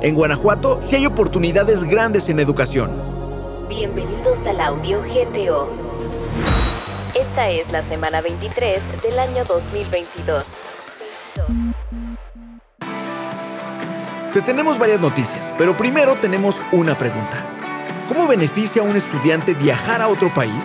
En Guanajuato sí hay oportunidades grandes en educación. Bienvenidos al audio GTO. Esta es la semana 23 del año 2022. Te tenemos varias noticias, pero primero tenemos una pregunta. ¿Cómo beneficia a un estudiante viajar a otro país?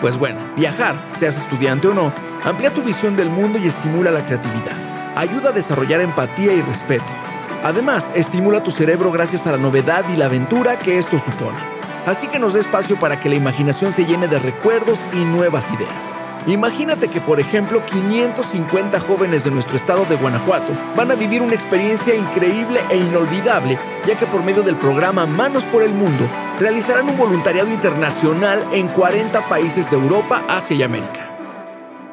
Pues bueno, viajar, seas estudiante o no, amplía tu visión del mundo y estimula la creatividad. Ayuda a desarrollar empatía y respeto Además, estimula tu cerebro gracias a la novedad y la aventura que esto supone. Así que nos da espacio para que la imaginación se llene de recuerdos y nuevas ideas. Imagínate que, por ejemplo, 550 jóvenes de nuestro estado de Guanajuato van a vivir una experiencia increíble e inolvidable, ya que por medio del programa Manos por el Mundo realizarán un voluntariado internacional en 40 países de Europa, Asia y América.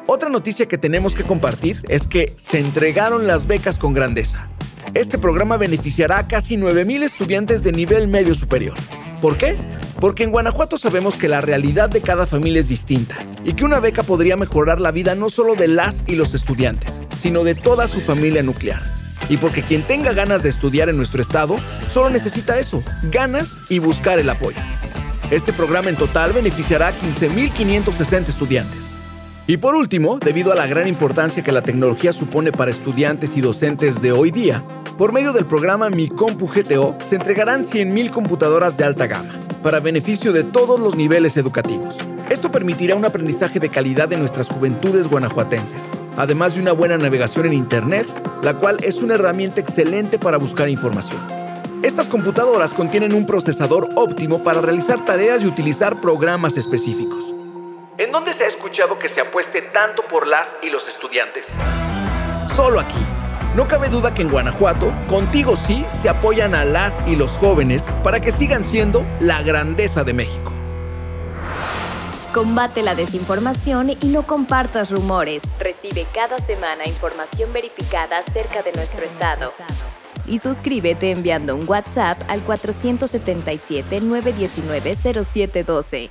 Otra noticia que tenemos que compartir es que se entregaron las becas con grandeza. Este programa beneficiará a casi 9.000 estudiantes de nivel medio superior. ¿Por qué? Porque en Guanajuato sabemos que la realidad de cada familia es distinta y que una beca podría mejorar la vida no solo de las y los estudiantes, sino de toda su familia nuclear. Y porque quien tenga ganas de estudiar en nuestro estado, solo necesita eso, ganas y buscar el apoyo. Este programa en total beneficiará a 15.560 estudiantes. Y por último, debido a la gran importancia que la tecnología supone para estudiantes y docentes de hoy día, por medio del programa Mi Compu GTO se entregarán 100.000 computadoras de alta gama, para beneficio de todos los niveles educativos. Esto permitirá un aprendizaje de calidad de nuestras juventudes guanajuatenses, además de una buena navegación en Internet, la cual es una herramienta excelente para buscar información. Estas computadoras contienen un procesador óptimo para realizar tareas y utilizar programas específicos. ¿En dónde se ha escuchado que se apueste tanto por las y los estudiantes? Solo aquí. No cabe duda que en Guanajuato, contigo sí, se apoyan a las y los jóvenes para que sigan siendo la grandeza de México. Combate la desinformación y no compartas rumores. Recibe cada semana información verificada acerca de nuestro estado. Y suscríbete enviando un WhatsApp al 477-919-0712.